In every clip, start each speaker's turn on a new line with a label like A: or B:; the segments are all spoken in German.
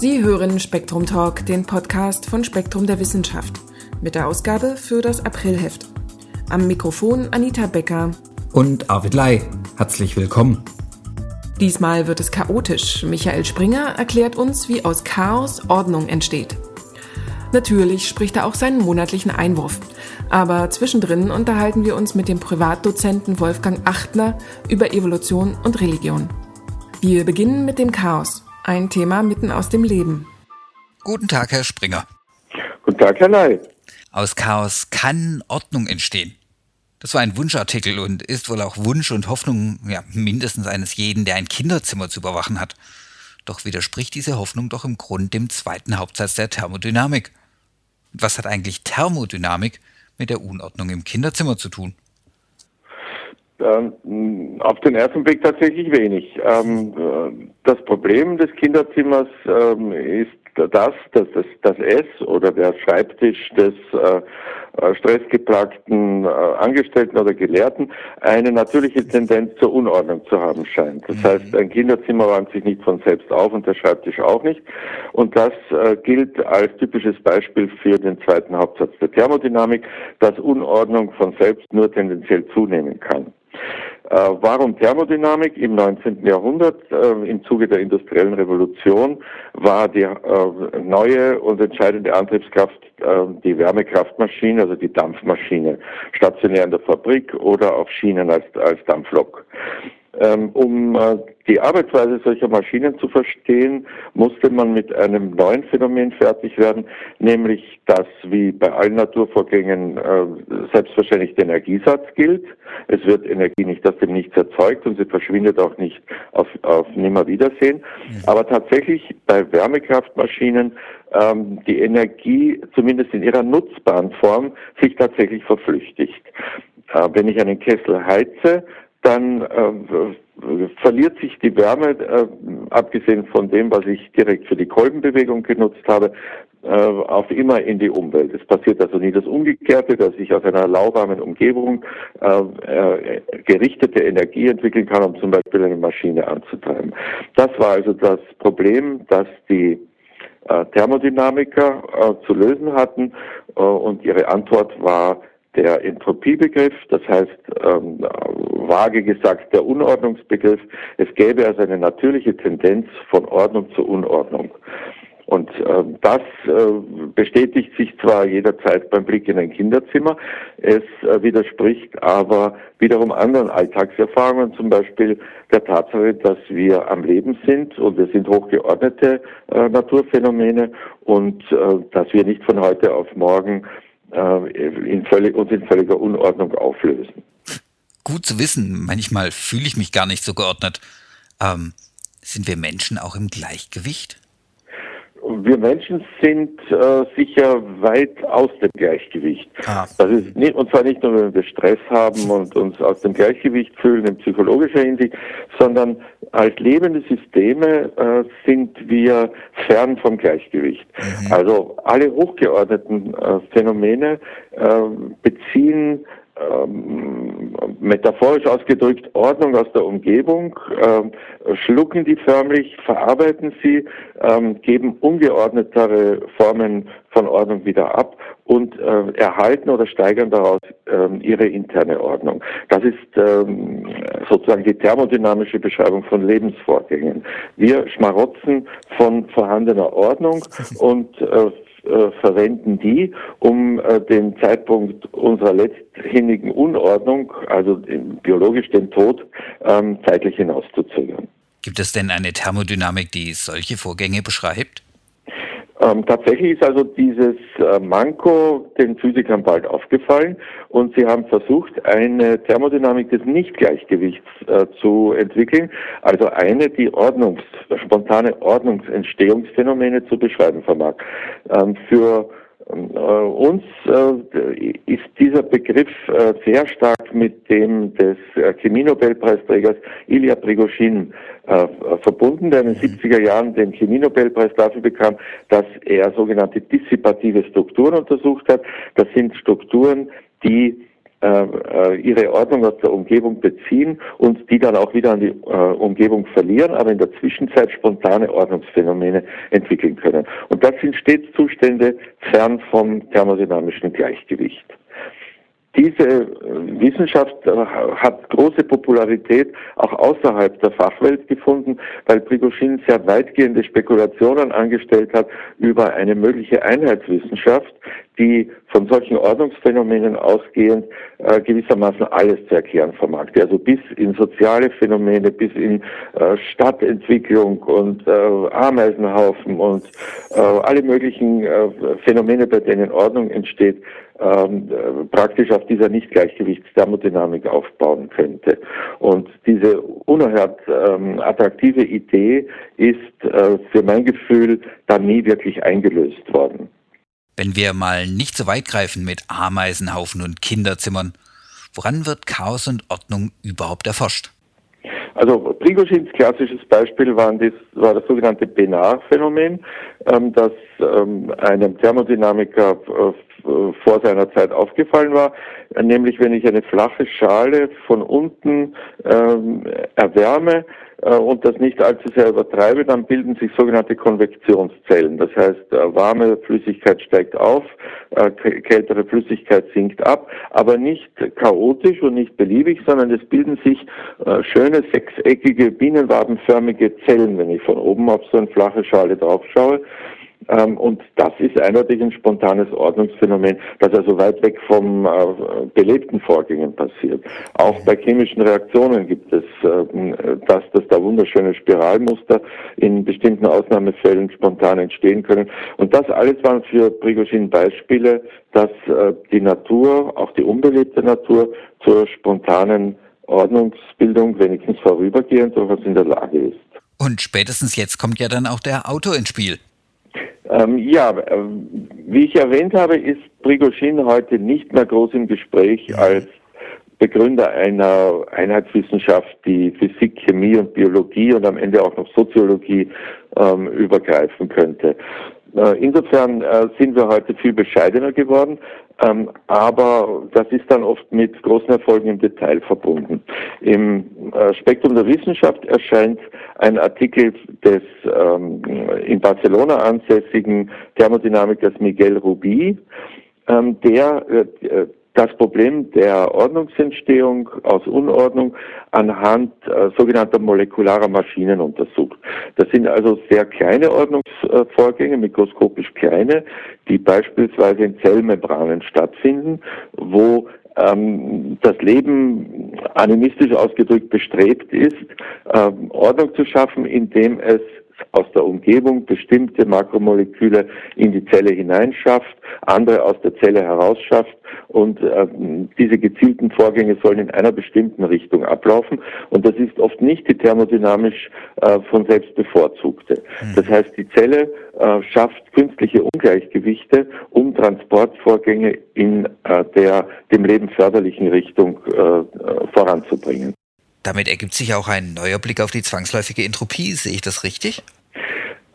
A: Sie hören Spektrum Talk, den Podcast von Spektrum der Wissenschaft, mit der Ausgabe für das Aprilheft. Am Mikrofon Anita Becker
B: und Arvid Lai. Herzlich willkommen.
A: Diesmal wird es chaotisch. Michael Springer erklärt uns, wie aus Chaos Ordnung entsteht. Natürlich spricht er auch seinen monatlichen Einwurf. Aber zwischendrin unterhalten wir uns mit dem Privatdozenten Wolfgang Achtner über Evolution und Religion. Wir beginnen mit dem Chaos. Ein Thema mitten aus dem Leben.
B: Guten Tag, Herr Springer.
C: Guten Tag, Herr Ney.
B: Aus Chaos kann Ordnung entstehen. Das war ein Wunschartikel und ist wohl auch Wunsch und Hoffnung ja, mindestens eines jeden, der ein Kinderzimmer zu überwachen hat. Doch widerspricht diese Hoffnung doch im Grund dem zweiten Hauptsatz der Thermodynamik. was hat eigentlich Thermodynamik mit der Unordnung im Kinderzimmer zu tun?
C: Ähm, auf den ersten Blick tatsächlich wenig. Ähm, äh, das Problem des Kinderzimmers ähm, ist das, dass das, S oder der Schreibtisch des äh, stressgeplagten äh, Angestellten oder Gelehrten eine natürliche Tendenz zur Unordnung zu haben scheint. Das mhm. heißt, ein Kinderzimmer räumt sich nicht von selbst auf und der Schreibtisch auch nicht. Und das äh, gilt als typisches Beispiel für den zweiten Hauptsatz der Thermodynamik, dass Unordnung von selbst nur tendenziell zunehmen kann. Äh, warum Thermodynamik? Im 19. Jahrhundert, äh, im Zuge der industriellen Revolution, war die äh, neue und entscheidende Antriebskraft die Wärmekraftmaschine, also die Dampfmaschine, stationär in der Fabrik oder auf Schienen als, als Dampflok. Ähm, um äh, die Arbeitsweise solcher Maschinen zu verstehen, musste man mit einem neuen Phänomen fertig werden, nämlich dass wie bei allen Naturvorgängen äh, selbstverständlich der Energiesatz gilt. Es wird Energie nicht aus dem Nichts erzeugt und sie verschwindet auch nicht auf, auf Nimmerwiedersehen. Mhm. Aber tatsächlich bei Wärmekraftmaschinen ähm, die Energie zumindest in ihrer nutzbaren Form sich tatsächlich verflüchtigt. Äh, wenn ich einen Kessel heize, dann äh, verliert sich die Wärme, äh, abgesehen von dem, was ich direkt für die Kolbenbewegung genutzt habe, äh, auf immer in die Umwelt. Es passiert also nie das Umgekehrte, dass ich aus einer lauwarmen Umgebung äh, äh, gerichtete Energie entwickeln kann, um zum Beispiel eine Maschine anzutreiben. Das war also das Problem, das die äh, Thermodynamiker zu lösen hatten und ihre Antwort war der Entropiebegriff, das heißt ähm, vage gesagt der Unordnungsbegriff. Es gäbe also eine natürliche Tendenz von Ordnung zu Unordnung. Und äh, das äh, bestätigt sich zwar jederzeit beim Blick in ein Kinderzimmer, es äh, widerspricht aber wiederum anderen Alltagserfahrungen, zum Beispiel der Tatsache, dass wir am Leben sind und wir sind hochgeordnete äh, Naturphänomene und äh, dass wir nicht von heute auf morgen in völlig, uns in völliger Unordnung auflösen.
B: Gut zu wissen, manchmal fühle ich mich gar nicht so geordnet. Ähm, sind wir Menschen auch im Gleichgewicht?
C: Wir Menschen sind äh, sicher weit aus dem Gleichgewicht. Ah. Das ist nicht, und zwar nicht nur, wenn wir Stress haben und uns aus dem Gleichgewicht fühlen in psychologischer Hinsicht, sondern als lebende Systeme äh, sind wir fern vom Gleichgewicht. Mhm. Also alle hochgeordneten äh, Phänomene äh, beziehen ähm, metaphorisch ausgedrückt Ordnung aus der Umgebung, ähm, schlucken die förmlich, verarbeiten sie, ähm, geben ungeordnetere Formen von Ordnung wieder ab und äh, erhalten oder steigern daraus ähm, ihre interne Ordnung. Das ist ähm, sozusagen die thermodynamische Beschreibung von Lebensvorgängen. Wir schmarotzen von vorhandener Ordnung und äh, äh, verwenden die, um äh, den Zeitpunkt unserer letzthinnigen Unordnung, also biologisch den Tod, ähm, zeitlich hinauszuzögern.
B: Gibt es denn eine Thermodynamik, die solche Vorgänge beschreibt?
C: Ähm, tatsächlich ist also dieses äh, Manko den Physikern bald aufgefallen und sie haben versucht, eine Thermodynamik des Nichtgleichgewichts äh, zu entwickeln, also eine, die Ordnungs, spontane Ordnungsentstehungsphänomene zu beschreiben vermag. Ähm, für uns äh, ist dieser Begriff äh, sehr stark mit dem des äh, Chemienobelpreisträgers Ilya Prigozhin äh, verbunden, der in den 70er mhm. Jahren den Chemienobelpreis dafür bekam, dass er sogenannte dissipative Strukturen untersucht hat. Das sind Strukturen, die äh, äh, ihre Ordnung aus der Umgebung beziehen und die dann auch wieder an die äh, Umgebung verlieren, aber in der Zwischenzeit spontane Ordnungsphänomene entwickeln können. Und das sind stets Zustände fern vom thermodynamischen Gleichgewicht. Diese äh, Wissenschaft äh, hat große Popularität auch außerhalb der Fachwelt gefunden, weil Prigozhin sehr weitgehende Spekulationen angestellt hat über eine mögliche Einheitswissenschaft, die von solchen Ordnungsphänomenen ausgehend äh, gewissermaßen alles zu erklären vermag. Also bis in soziale Phänomene, bis in äh, Stadtentwicklung und äh, Ameisenhaufen und äh, alle möglichen Phänomene, bei denen Ordnung entsteht, ähm, äh, praktisch auf dieser Nicht-Gleichgewichtsthermodynamik aufbauen könnte. Und diese unerhört ähm, attraktive Idee ist äh, für mein Gefühl dann nie wirklich eingelöst worden.
B: Wenn wir mal nicht so weit greifen mit Ameisenhaufen und Kinderzimmern, woran wird Chaos und Ordnung überhaupt erforscht?
C: Also Prigozhins klassisches Beispiel war das, war das sogenannte Benar-Phänomen, ähm, das ähm, einem Thermodynamiker äh, vor seiner Zeit aufgefallen war, nämlich wenn ich eine flache Schale von unten ähm, erwärme, äh, und das nicht allzu sehr übertreibe, dann bilden sich sogenannte Konvektionszellen. Das heißt, äh, warme Flüssigkeit steigt auf, äh, kältere Flüssigkeit sinkt ab, aber nicht chaotisch und nicht beliebig, sondern es bilden sich schöne sechseckige, bienenwabenförmige Zellen, wenn ich von oben auf so eine flache Schale drauf schaue. Ähm, und das ist eindeutig ein spontanes Ordnungsphänomen, das also weit weg vom äh, belebten Vorgängen passiert. Auch bei chemischen Reaktionen gibt es äh, das, dass da wunderschöne Spiralmuster in bestimmten Ausnahmefällen spontan entstehen können. Und das alles waren für Prigozhin Beispiele, dass äh, die Natur, auch die unbelebte Natur, zur spontanen Ordnungsbildung wenigstens vorübergehend durchaus in der Lage ist.
B: Und spätestens jetzt kommt ja dann auch der Autor ins Spiel.
C: Ähm, ja, äh, wie ich erwähnt habe, ist Prigozhin heute nicht mehr groß im Gespräch als Begründer einer Einheitswissenschaft, die Physik, Chemie und Biologie und am Ende auch noch Soziologie ähm, übergreifen könnte. Äh, insofern äh, sind wir heute viel bescheidener geworden, ähm, aber das ist dann oft mit großen Erfolgen im Detail verbunden. Im äh, Spektrum der Wissenschaft erscheint ein Artikel des ähm, in Barcelona ansässigen Thermodynamikers Miguel Rubi, ähm, der das Problem der Ordnungsentstehung aus Unordnung anhand äh, sogenannter molekularer Maschinen untersucht. Das sind also sehr kleine Ordnungsvorgänge, mikroskopisch kleine, die beispielsweise in Zellmembranen stattfinden, wo ähm, das Leben animistisch ausgedrückt bestrebt ist, ähm, Ordnung zu schaffen, indem es aus der Umgebung bestimmte Makromoleküle in die Zelle hineinschafft, andere aus der Zelle herausschafft und äh, diese gezielten Vorgänge sollen in einer bestimmten Richtung ablaufen und das ist oft nicht die thermodynamisch äh, von selbst bevorzugte. Mhm. Das heißt, die Zelle äh, schafft künstliche Ungleichgewichte, um Transportvorgänge in äh, der dem Leben förderlichen Richtung äh, äh, voranzubringen.
B: Damit ergibt sich auch ein neuer Blick auf die zwangsläufige Entropie. Sehe ich das richtig?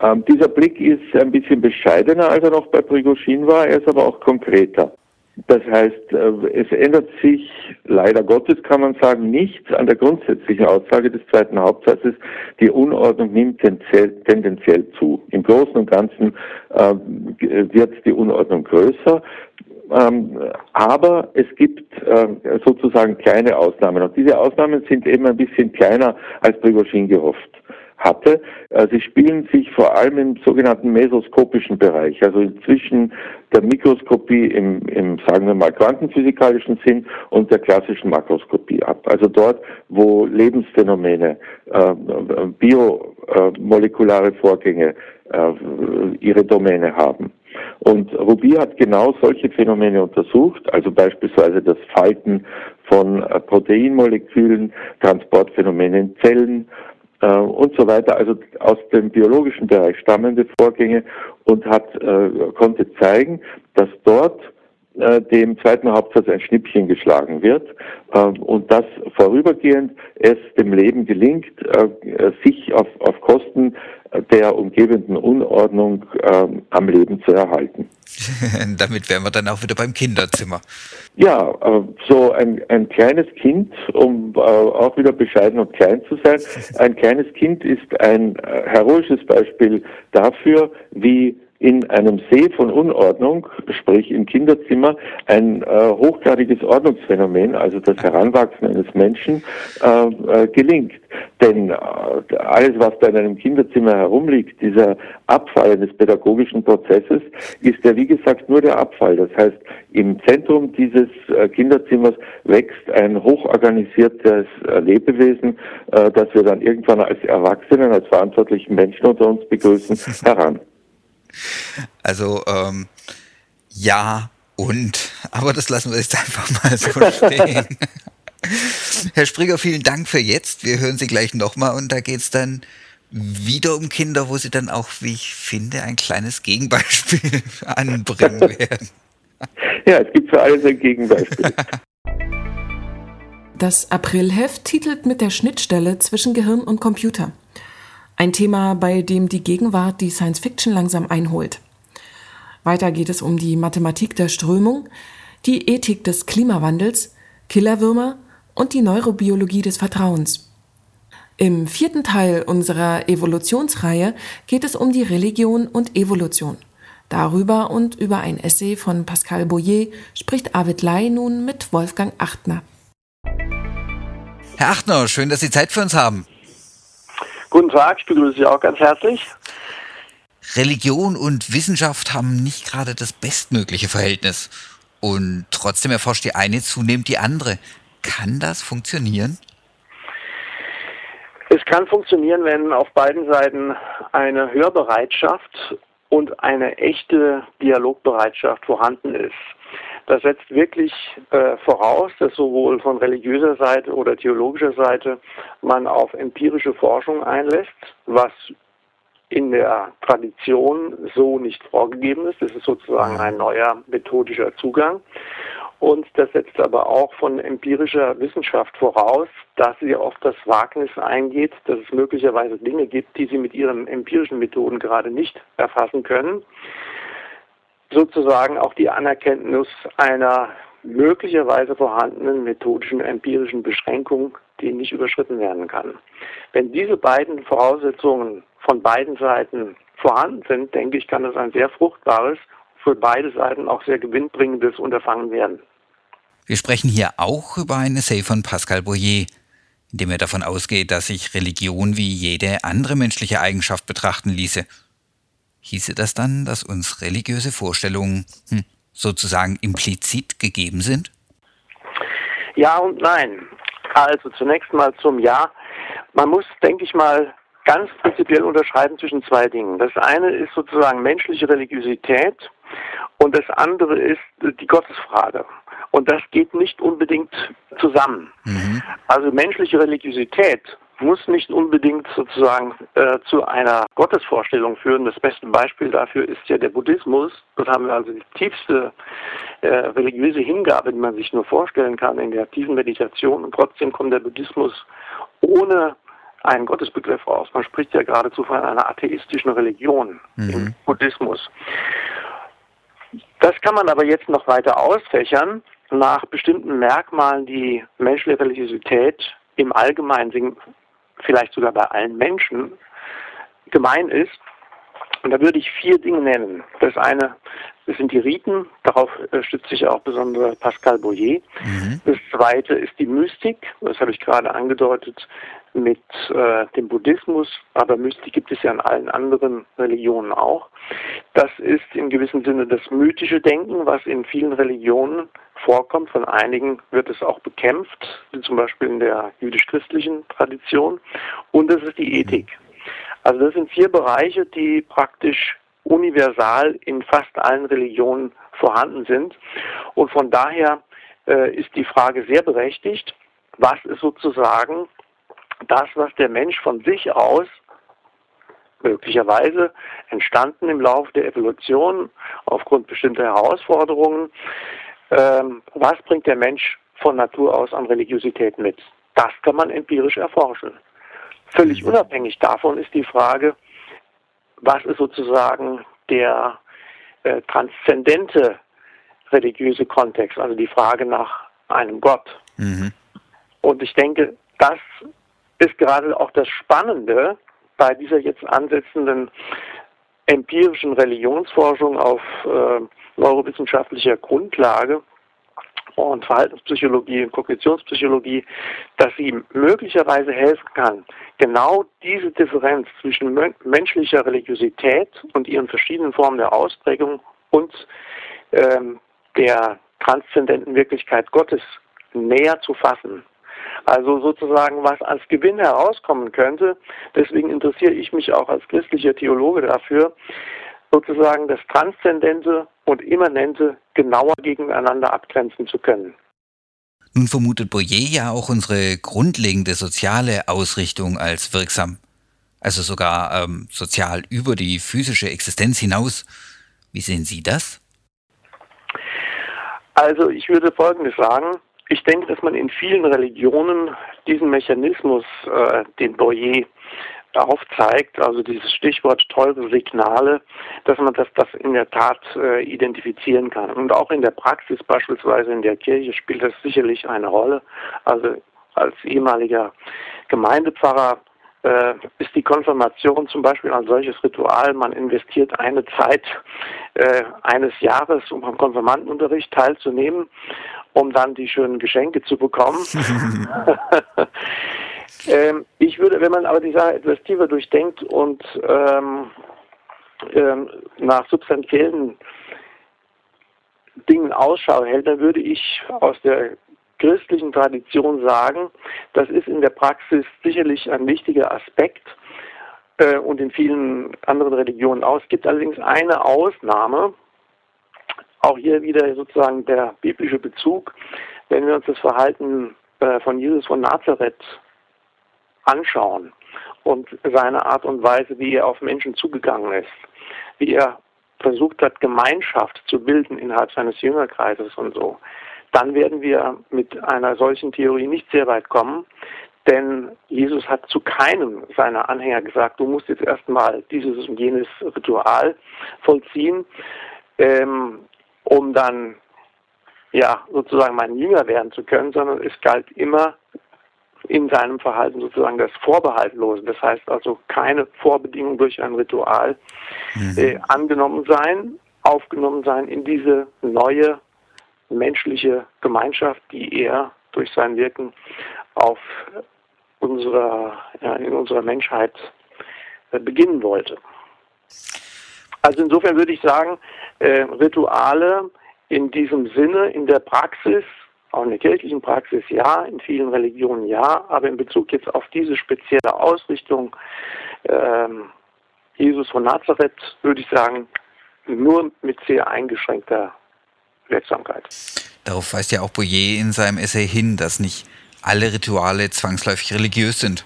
C: Ähm, dieser Blick ist ein bisschen bescheidener, als er noch bei Prigozhin war. Er ist aber auch konkreter. Das heißt, äh, es ändert sich leider Gottes, kann man sagen, nichts an der grundsätzlichen Aussage des zweiten Hauptsatzes. Die Unordnung nimmt tendenziell zu. Im Großen und Ganzen äh, wird die Unordnung größer. Ähm, aber es gibt äh, sozusagen kleine Ausnahmen. Und diese Ausnahmen sind eben ein bisschen kleiner, als Prigozhin gehofft hatte. Äh, sie spielen sich vor allem im sogenannten mesoskopischen Bereich, also zwischen der Mikroskopie im, im, sagen wir mal, quantenphysikalischen Sinn und der klassischen Makroskopie ab. Also dort, wo Lebensphänomene, äh, biomolekulare Vorgänge äh, ihre Domäne haben. Und Ruby hat genau solche Phänomene untersucht, also beispielsweise das Falten von äh, Proteinmolekülen, Transportphänomene in Zellen äh, und so weiter, also aus dem biologischen Bereich stammende Vorgänge und hat, äh, konnte zeigen, dass dort äh, dem zweiten Hauptsatz ein Schnippchen geschlagen wird äh, und dass vorübergehend es dem Leben gelingt, äh, sich auf, auf Kosten der umgebenden Unordnung äh, am Leben zu erhalten.
B: Damit wären wir dann auch wieder beim Kinderzimmer.
C: Ja, äh, so ein, ein kleines Kind, um äh, auch wieder bescheiden und klein zu sein, ein kleines Kind ist ein äh, heroisches Beispiel dafür, wie in einem See von Unordnung, sprich im Kinderzimmer, ein äh, hochgradiges Ordnungsphänomen, also das Heranwachsen eines Menschen, äh, äh, gelingt. Denn äh, alles, was da in einem Kinderzimmer herumliegt, dieser Abfall eines pädagogischen Prozesses, ist ja wie gesagt nur der Abfall. Das heißt, im Zentrum dieses äh, Kinderzimmers wächst ein hochorganisiertes äh, Lebewesen, das wir dann irgendwann als Erwachsenen, als verantwortlichen Menschen unter uns begrüßen, heran.
B: Also ähm, ja und, aber das lassen wir jetzt einfach mal so stehen. Herr Springer, vielen Dank für jetzt. Wir hören Sie gleich nochmal und da geht es dann wieder um Kinder, wo Sie dann auch, wie ich finde, ein kleines Gegenbeispiel anbringen werden.
C: Ja, es gibt für alles ein Gegenbeispiel.
A: Das Aprilheft titelt mit der Schnittstelle zwischen Gehirn und Computer. Ein Thema, bei dem die Gegenwart die Science Fiction langsam einholt. Weiter geht es um die Mathematik der Strömung, die Ethik des Klimawandels, Killerwürmer und die Neurobiologie des Vertrauens. Im vierten Teil unserer Evolutionsreihe geht es um die Religion und Evolution. Darüber und über ein Essay von Pascal Boyer spricht Arvid Lai nun mit Wolfgang Achtner.
B: Herr Achtner, schön, dass Sie Zeit für uns haben.
D: Guten Tag, ich begrüße Sie auch ganz herzlich.
B: Religion und Wissenschaft haben nicht gerade das bestmögliche Verhältnis. Und trotzdem erforscht die eine zunehmend die andere. Kann das funktionieren?
D: Es kann funktionieren, wenn auf beiden Seiten eine Hörbereitschaft und eine echte Dialogbereitschaft vorhanden ist. Das setzt wirklich äh, voraus, dass sowohl von religiöser Seite oder theologischer Seite man auf empirische Forschung einlässt, was in der Tradition so nicht vorgegeben ist. Das ist sozusagen ein neuer methodischer Zugang. Und das setzt aber auch von empirischer Wissenschaft voraus, dass sie auf das Wagnis eingeht, dass es möglicherweise Dinge gibt, die sie mit ihren empirischen Methoden gerade nicht erfassen können sozusagen auch die Anerkenntnis einer möglicherweise vorhandenen methodischen empirischen Beschränkung, die nicht überschritten werden kann. Wenn diese beiden Voraussetzungen von beiden Seiten vorhanden sind, denke ich, kann das ein sehr fruchtbares, für beide Seiten auch sehr gewinnbringendes Unterfangen werden.
B: Wir sprechen hier auch über ein Essay von Pascal Boyer, in dem er davon ausgeht, dass sich Religion wie jede andere menschliche Eigenschaft betrachten ließe hieße das dann, dass uns religiöse Vorstellungen hm, sozusagen implizit gegeben sind?
D: Ja und nein. Also zunächst mal zum Ja. Man muss, denke ich mal, ganz prinzipiell unterscheiden zwischen zwei Dingen. Das eine ist sozusagen menschliche Religiosität und das andere ist die Gottesfrage. Und das geht nicht unbedingt zusammen. Mhm. Also menschliche Religiosität muss nicht unbedingt sozusagen äh, zu einer Gottesvorstellung führen. Das beste Beispiel dafür ist ja der Buddhismus. Dort haben wir also die tiefste äh, religiöse Hingabe, die man sich nur vorstellen kann in der tiefen Meditation. Und trotzdem kommt der Buddhismus ohne einen Gottesbegriff raus. Man spricht ja geradezu von einer atheistischen Religion mhm. im Buddhismus. Das kann man aber jetzt noch weiter ausfächern nach bestimmten Merkmalen, die menschliche Religiosität im Allgemeinen vielleicht sogar bei allen Menschen gemein ist. Und da würde ich vier Dinge nennen. Das eine das sind die Riten, darauf äh, stützt sich auch besonders Pascal Boyer. Mhm. Das zweite ist die Mystik, das habe ich gerade angedeutet mit äh, dem Buddhismus, aber Mystik gibt es ja in allen anderen Religionen auch. Das ist in gewissem Sinne das mythische Denken, was in vielen Religionen vorkommt. Von einigen wird es auch bekämpft, wie zum Beispiel in der jüdisch-christlichen Tradition. Und das ist die Ethik. Also das sind vier Bereiche, die praktisch universal in fast allen Religionen vorhanden sind. Und von daher äh, ist die Frage sehr berechtigt, was ist sozusagen das, was der Mensch von sich aus möglicherweise entstanden im Laufe der Evolution aufgrund bestimmter Herausforderungen, ähm, was bringt der Mensch von Natur aus an Religiosität mit? Das kann man empirisch erforschen. Völlig mhm. unabhängig davon ist die Frage, was ist sozusagen der äh, transzendente religiöse Kontext, also die Frage nach einem Gott. Mhm. Und ich denke, das ist gerade auch das Spannende bei dieser jetzt ansetzenden empirischen Religionsforschung auf äh, neurowissenschaftlicher Grundlage und Verhaltenspsychologie und Kognitionspsychologie, dass sie möglicherweise helfen kann, genau diese Differenz zwischen menschlicher Religiosität und ihren verschiedenen Formen der Ausprägung und ähm, der transzendenten Wirklichkeit Gottes näher zu fassen. Also sozusagen, was als Gewinn herauskommen könnte. Deswegen interessiere ich mich auch als christlicher Theologe dafür, sozusagen das Transzendente und Immanente genauer gegeneinander abgrenzen zu können.
B: Nun vermutet Boyer ja auch unsere grundlegende soziale Ausrichtung als wirksam, also sogar ähm, sozial über die physische Existenz hinaus. Wie sehen Sie das?
D: Also ich würde Folgendes sagen. Ich denke, dass man in vielen Religionen diesen Mechanismus, äh, den Boyer aufzeigt, also dieses Stichwort teure Signale, dass man das, das in der Tat äh, identifizieren kann. Und auch in der Praxis, beispielsweise in der Kirche, spielt das sicherlich eine Rolle. Also als ehemaliger Gemeindepfarrer äh, ist die Konfirmation zum Beispiel ein solches Ritual. Man investiert eine Zeit äh, eines Jahres, um am Konfirmandenunterricht teilzunehmen, um dann die schönen Geschenke zu bekommen. ähm, ich würde, wenn man aber die Sache etwas tiefer durchdenkt und ähm, ähm, nach substanziellen Dingen Ausschau hält, dann würde ich aus der christlichen Tradition sagen, das ist in der Praxis sicherlich ein wichtiger Aspekt äh, und in vielen anderen Religionen auch. Es gibt allerdings eine Ausnahme, auch hier wieder sozusagen der biblische Bezug, wenn wir uns das Verhalten äh, von Jesus von Nazareth anschauen und seine Art und Weise, wie er auf Menschen zugegangen ist, wie er versucht hat, Gemeinschaft zu bilden innerhalb seines Jüngerkreises und so, dann werden wir mit einer solchen Theorie nicht sehr weit kommen. Denn Jesus hat zu keinem seiner Anhänger gesagt, du musst jetzt erstmal dieses und jenes Ritual vollziehen, ähm, um dann ja sozusagen mein Jünger werden zu können, sondern es galt immer in seinem Verhalten sozusagen das Vorbehaltlose. Das heißt also keine Vorbedingung durch ein Ritual mhm. äh, angenommen sein, aufgenommen sein in diese neue menschliche Gemeinschaft, die er durch sein Wirken auf unserer, ja, in unserer Menschheit äh, beginnen wollte. Also insofern würde ich sagen, äh, Rituale in diesem Sinne, in der Praxis, auch in der kirchlichen Praxis ja, in vielen Religionen ja, aber in Bezug jetzt auf diese spezielle Ausrichtung ähm, Jesus von Nazareth würde ich sagen, nur mit sehr eingeschränkter Wirksamkeit.
B: Darauf weist ja auch Boyer in seinem Essay hin, dass nicht alle Rituale zwangsläufig religiös sind.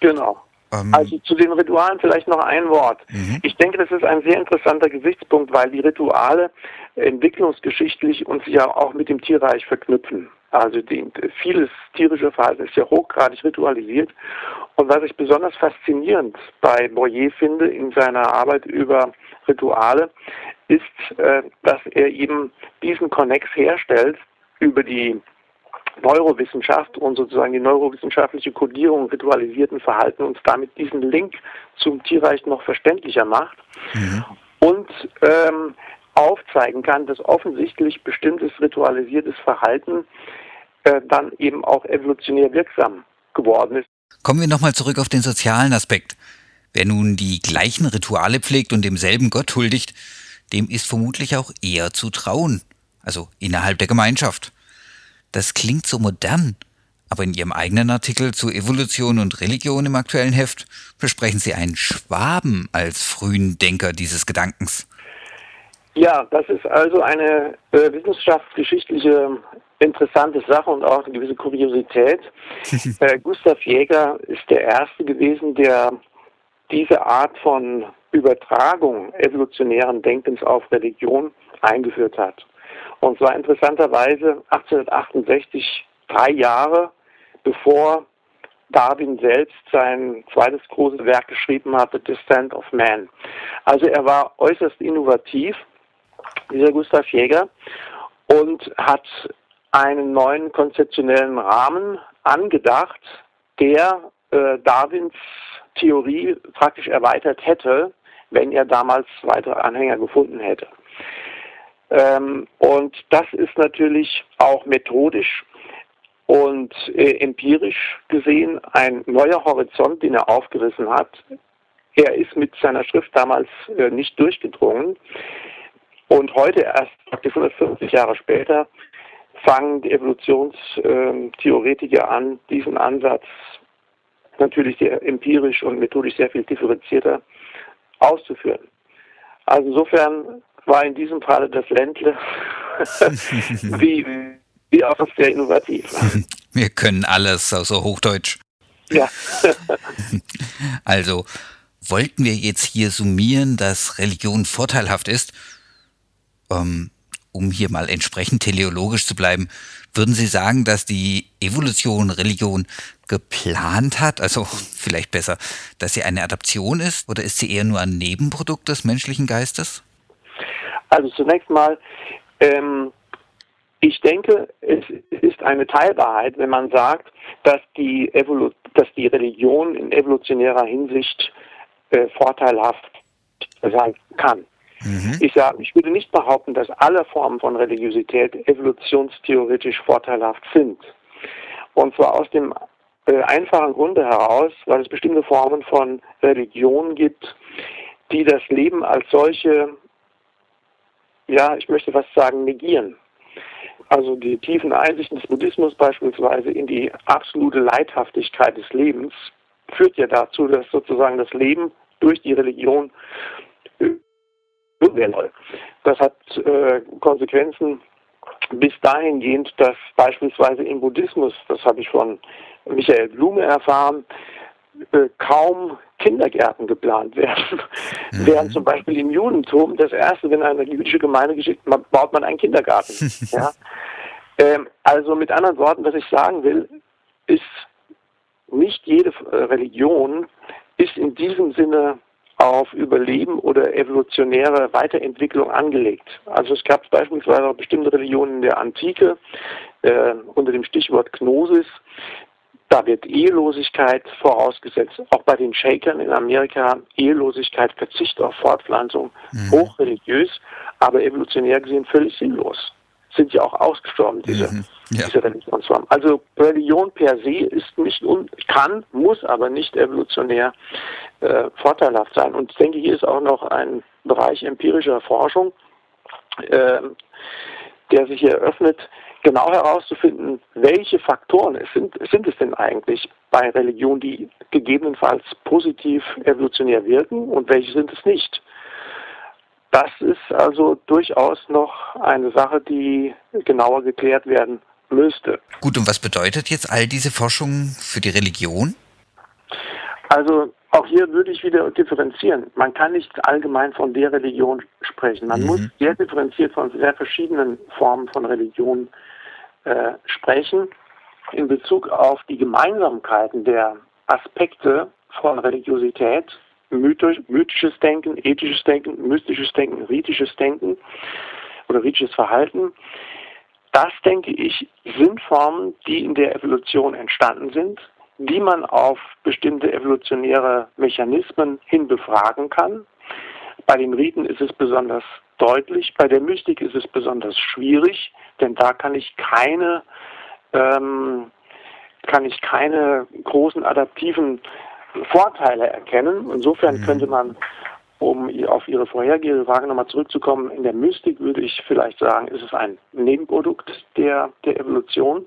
D: Genau. Ähm also zu den Ritualen vielleicht noch ein Wort. Mhm. Ich denke, das ist ein sehr interessanter Gesichtspunkt, weil die Rituale entwicklungsgeschichtlich uns ja auch mit dem Tierreich verknüpfen. Also die, vieles tierische Verhalten ist ja hochgradig ritualisiert. Und was ich besonders faszinierend bei Boyer finde in seiner Arbeit über Rituale, ist, äh, dass er eben diesen Konnex herstellt über die Neurowissenschaft und sozusagen die neurowissenschaftliche Kodierung ritualisierten Verhalten und damit diesen Link zum Tierreich noch verständlicher macht mhm. und ähm, aufzeigen kann, dass offensichtlich bestimmtes ritualisiertes Verhalten äh, dann eben auch evolutionär wirksam geworden ist.
B: Kommen wir nochmal zurück auf den sozialen Aspekt. Wer nun die gleichen Rituale pflegt und demselben Gott huldigt, dem ist vermutlich auch eher zu trauen, also innerhalb der Gemeinschaft. Das klingt so modern, aber in Ihrem eigenen Artikel zu Evolution und Religion im aktuellen Heft besprechen Sie einen Schwaben als frühen Denker dieses Gedankens.
D: Ja, das ist also eine äh, wissenschaftsgeschichtliche interessante Sache und auch eine gewisse Kuriosität. äh, Gustav Jäger ist der Erste gewesen, der diese Art von Übertragung evolutionären Denkens auf Religion eingeführt hat. Und zwar interessanterweise 1868, drei Jahre bevor Darwin selbst sein zweites großes Werk geschrieben hat, The Descent of Man. Also er war äußerst innovativ, dieser Gustav Jäger, und hat einen neuen konzeptionellen Rahmen angedacht, der äh, Darwins Theorie praktisch erweitert hätte, wenn er damals weitere Anhänger gefunden hätte. Ähm, und das ist natürlich auch methodisch und äh, empirisch gesehen ein neuer Horizont, den er aufgerissen hat. Er ist mit seiner Schrift damals äh, nicht durchgedrungen. Und heute, erst 150 Jahre später, fangen die Evolutionstheoretiker an, diesen Ansatz natürlich sehr empirisch und methodisch sehr viel differenzierter auszuführen. Also insofern war in diesem Falle das Ländle wie, wie auch sehr innovativ.
B: Wir können alles, außer Hochdeutsch.
D: Ja.
B: also, wollten wir jetzt hier summieren, dass Religion vorteilhaft ist, ähm, um hier mal entsprechend teleologisch zu bleiben, würden Sie sagen, dass die Evolution Religion geplant hat? Also vielleicht besser, dass sie eine Adaption ist oder ist sie eher nur ein Nebenprodukt des menschlichen Geistes?
D: Also zunächst mal, ähm, ich denke, es ist eine Teilwahrheit, wenn man sagt, dass die, Evolu dass die Religion in evolutionärer Hinsicht äh, vorteilhaft sein kann. Mhm. Ich, sag, ich würde nicht behaupten, dass alle Formen von Religiosität evolutionstheoretisch vorteilhaft sind. Und zwar aus dem äh, einfachen Grunde heraus, weil es bestimmte Formen von Religion gibt, die das Leben als solche ja, ich möchte was sagen, negieren. Also die tiefen Einsichten des Buddhismus beispielsweise in die absolute Leidhaftigkeit des Lebens führt ja dazu, dass sozusagen das Leben durch die Religion. Das hat äh, Konsequenzen bis dahingehend, dass beispielsweise im Buddhismus, das habe ich von Michael Blume erfahren, äh, kaum Kindergärten geplant werden. Mhm. Während zum Beispiel im Judentum das erste, wenn eine jüdische Gemeinde geschickt wird, baut man einen Kindergarten. ja? ähm, also mit anderen Worten, was ich sagen will, ist, nicht jede äh, Religion ist in diesem Sinne auf Überleben oder evolutionäre Weiterentwicklung angelegt. Also es gab beispielsweise auch bestimmte Religionen in der Antike äh, unter dem Stichwort Gnosis, da wird Ehelosigkeit vorausgesetzt. Auch bei den Shakern in Amerika Ehelosigkeit, Verzicht auf Fortpflanzung, mhm. hochreligiös, aber evolutionär gesehen völlig sinnlos. Sind ja auch ausgestorben, diese, mhm. ja. diese Religionsformen. Also Religion per se ist nicht, un kann, muss aber nicht evolutionär äh, vorteilhaft sein. Und ich denke, hier ist auch noch ein Bereich empirischer Forschung, äh, der sich hier eröffnet, genau herauszufinden, welche Faktoren es sind, sind es denn eigentlich bei Religion, die gegebenenfalls positiv evolutionär wirken und welche sind es nicht. Das ist also durchaus noch eine Sache, die genauer geklärt werden müsste.
B: Gut, und was bedeutet jetzt all diese Forschung für die Religion?
D: Also auch hier würde ich wieder differenzieren. Man kann nicht allgemein von der Religion sprechen. Man mhm. muss sehr differenziert von sehr verschiedenen Formen von Religion äh, sprechen in Bezug auf die Gemeinsamkeiten der Aspekte von Religiosität, mythisch, mythisches Denken, ethisches Denken, mystisches Denken, ritisches Denken oder ritisches Verhalten. Das, denke ich, sind Formen, die in der Evolution entstanden sind, die man auf bestimmte evolutionäre Mechanismen hin befragen kann. Bei den Riten ist es besonders deutlich, bei der Mystik ist es besonders schwierig, denn da kann ich keine, ähm, kann ich keine großen adaptiven Vorteile erkennen. Insofern mhm. könnte man, um auf Ihre vorhergehende Frage nochmal zurückzukommen, in der Mystik würde ich vielleicht sagen, ist es ein Nebenprodukt der, der Evolution.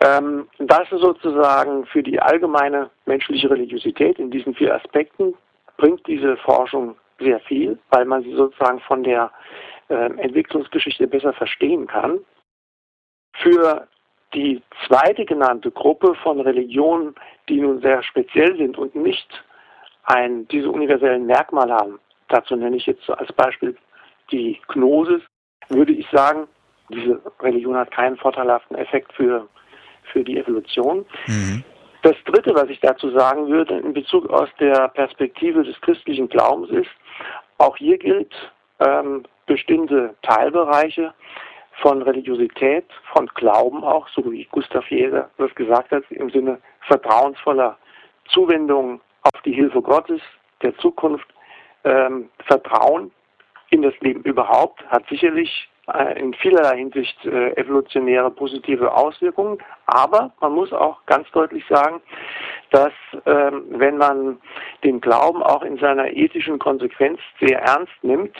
D: Ähm, das ist sozusagen für die allgemeine menschliche Religiosität in diesen vier Aspekten bringt diese Forschung sehr viel, weil man sie sozusagen von der äh, Entwicklungsgeschichte besser verstehen kann. Für die zweite genannte Gruppe von Religionen, die nun sehr speziell sind und nicht ein, diese universellen Merkmale haben, dazu nenne ich jetzt als Beispiel die Gnosis, würde ich sagen, diese Religion hat keinen vorteilhaften Effekt für für die Evolution. Mhm. Das Dritte, was ich dazu sagen würde in Bezug aus der Perspektive des christlichen Glaubens ist, auch hier gilt, ähm, bestimmte Teilbereiche von Religiosität, von Glauben auch, so wie Gustav Jäger das gesagt hat, im Sinne vertrauensvoller Zuwendung auf die Hilfe Gottes, der Zukunft, ähm, Vertrauen in das Leben überhaupt, hat sicherlich in vielerlei Hinsicht äh, evolutionäre positive Auswirkungen. Aber man muss auch ganz deutlich sagen, dass ähm, wenn man den Glauben auch in seiner ethischen Konsequenz sehr ernst nimmt,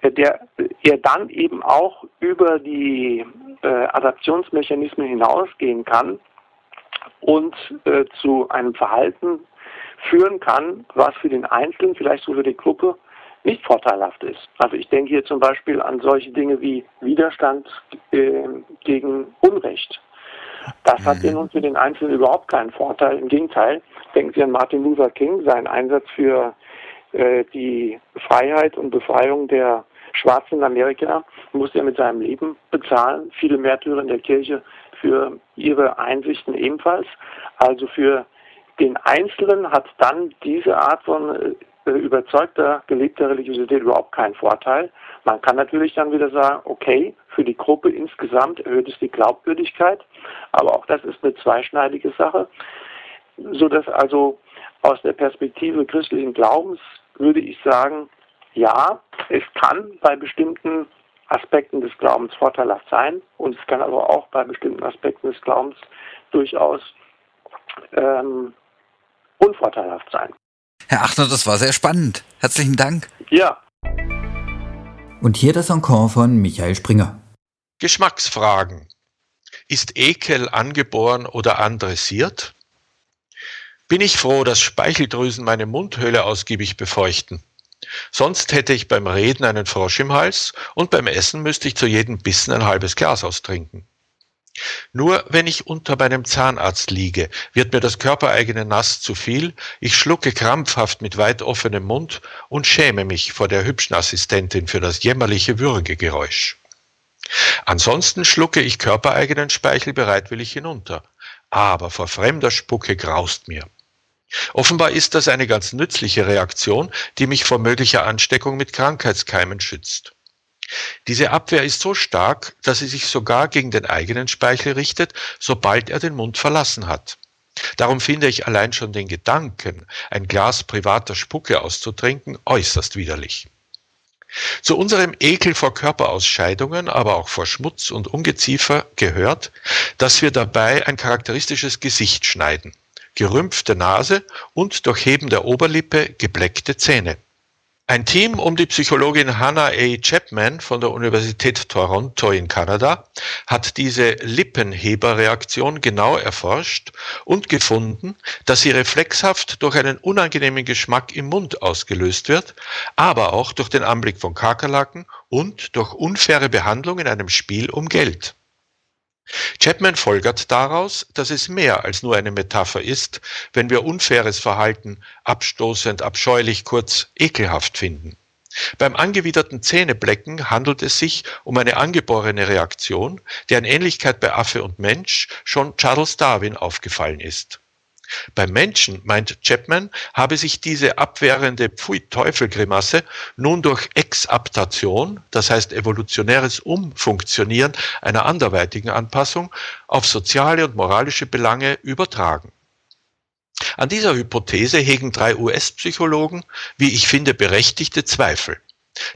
D: äh, der er dann eben auch über die äh, Adaptionsmechanismen hinausgehen kann und äh, zu einem Verhalten führen kann, was für den Einzelnen, vielleicht so für die Gruppe, nicht vorteilhaft ist. Also ich denke hier zum Beispiel an solche Dinge wie Widerstand äh, gegen Unrecht. Das mhm. hat nun für den Einzelnen überhaupt keinen Vorteil. Im Gegenteil, denken Sie an Martin Luther King, seinen Einsatz für äh, die Freiheit und Befreiung der Schwarzen in Amerika musste er mit seinem Leben bezahlen. Viele Märtyrer in der Kirche für ihre Einsichten ebenfalls. Also für den Einzelnen hat dann diese Art von äh, überzeugter, gelebter Religiosität überhaupt keinen Vorteil. Man kann natürlich dann wieder sagen, okay, für die Gruppe insgesamt erhöht es die Glaubwürdigkeit, aber auch das ist eine zweischneidige Sache, so dass also aus der Perspektive christlichen Glaubens würde ich sagen, ja, es kann bei bestimmten Aspekten des Glaubens vorteilhaft sein und es kann aber auch bei bestimmten Aspekten des Glaubens durchaus ähm, unvorteilhaft sein.
B: Herr Achner, das war sehr spannend. Herzlichen Dank.
D: Ja.
B: Und hier das Encore von Michael Springer.
E: Geschmacksfragen. Ist Ekel angeboren oder andressiert? Bin ich froh, dass Speicheldrüsen meine Mundhöhle ausgiebig befeuchten? Sonst hätte ich beim Reden einen Frosch im Hals und beim Essen müsste ich zu jedem Bissen ein halbes Glas austrinken. Nur wenn ich unter meinem Zahnarzt liege, wird mir das körpereigene Nass zu viel, ich schlucke krampfhaft mit weit offenem Mund und schäme mich vor der hübschen Assistentin für das jämmerliche Würgegeräusch. Ansonsten schlucke ich körpereigenen Speichel bereitwillig hinunter, aber vor fremder Spucke graust mir. Offenbar ist das eine ganz nützliche Reaktion, die mich vor möglicher Ansteckung mit Krankheitskeimen schützt. Diese Abwehr ist so stark, dass sie sich sogar gegen den eigenen Speichel richtet, sobald er den Mund verlassen hat. Darum finde ich allein schon den Gedanken, ein Glas privater Spucke auszutrinken, äußerst widerlich. Zu unserem Ekel vor Körperausscheidungen, aber auch vor Schmutz und Ungeziefer gehört, dass wir dabei ein charakteristisches Gesicht schneiden gerümpfte Nase und durch Heben der Oberlippe gebleckte Zähne. Ein Team um die Psychologin Hannah A. Chapman von der Universität Toronto in Kanada hat diese Lippenheberreaktion genau erforscht und gefunden, dass sie reflexhaft durch einen unangenehmen Geschmack im Mund ausgelöst wird, aber auch durch den Anblick von Kakerlaken und durch unfaire Behandlung in einem Spiel um Geld. Chapman folgert daraus, dass es mehr als nur eine Metapher ist, wenn wir unfaires Verhalten abstoßend, abscheulich, kurz ekelhaft finden. Beim angewiderten Zähneblecken handelt es sich um eine angeborene Reaktion, deren Ähnlichkeit bei Affe und Mensch schon Charles Darwin aufgefallen ist. Beim Menschen, meint Chapman, habe sich diese abwehrende Pfui-Teufel-Grimasse nun durch Exaptation, das heißt evolutionäres Umfunktionieren einer anderweitigen Anpassung, auf soziale und moralische Belange übertragen. An dieser Hypothese hegen drei US-Psychologen, wie ich finde, berechtigte Zweifel.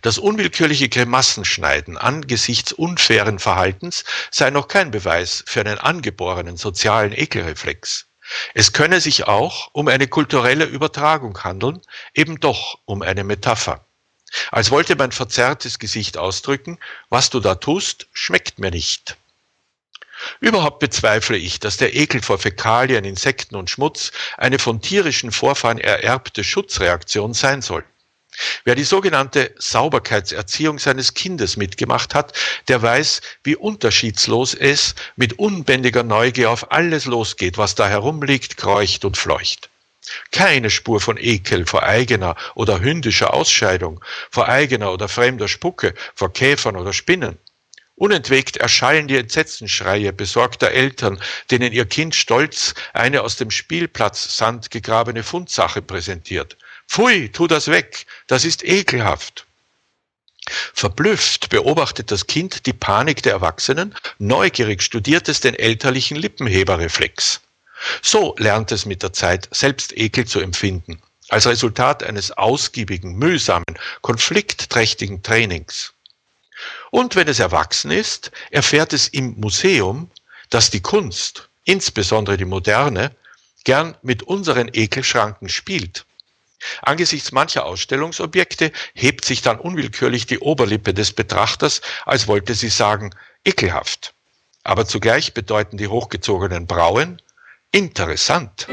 E: Das unwillkürliche Grimassenschneiden angesichts unfairen Verhaltens sei noch kein Beweis für einen angeborenen sozialen Ekelreflex. Es könne sich auch um eine kulturelle Übertragung handeln, eben doch um eine Metapher. Als wollte mein verzerrtes Gesicht ausdrücken, was du da tust, schmeckt mir nicht. Überhaupt bezweifle ich, dass der Ekel vor Fäkalien, Insekten und Schmutz eine von tierischen Vorfahren ererbte Schutzreaktion sein soll. Wer die sogenannte Sauberkeitserziehung seines Kindes mitgemacht hat, der weiß, wie unterschiedslos es mit unbändiger Neugier auf alles losgeht, was da herumliegt, kreucht und fleucht. Keine Spur von Ekel vor eigener oder hündischer Ausscheidung, vor eigener oder fremder Spucke, vor Käfern oder Spinnen. Unentwegt erschallen die Entsetzenschreie besorgter Eltern, denen ihr Kind stolz eine aus dem Spielplatzsand gegrabene Fundsache präsentiert. Pfui, tu das weg, das ist ekelhaft. Verblüfft beobachtet das Kind die Panik der Erwachsenen, neugierig studiert es den elterlichen Lippenheberreflex. So lernt es mit der Zeit selbst Ekel zu empfinden, als Resultat eines ausgiebigen, mühsamen, konfliktträchtigen Trainings. Und wenn es erwachsen ist, erfährt es im Museum, dass die Kunst, insbesondere die moderne, gern mit unseren Ekelschranken spielt. Angesichts mancher Ausstellungsobjekte hebt sich dann unwillkürlich die Oberlippe des Betrachters, als wollte sie sagen, ekelhaft. Aber zugleich bedeuten die hochgezogenen Brauen interessant.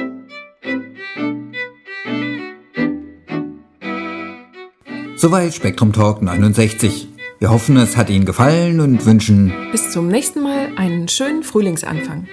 B: Soweit Spektrum Talk 69. Wir hoffen, es hat Ihnen gefallen und wünschen
A: bis zum nächsten Mal einen schönen Frühlingsanfang.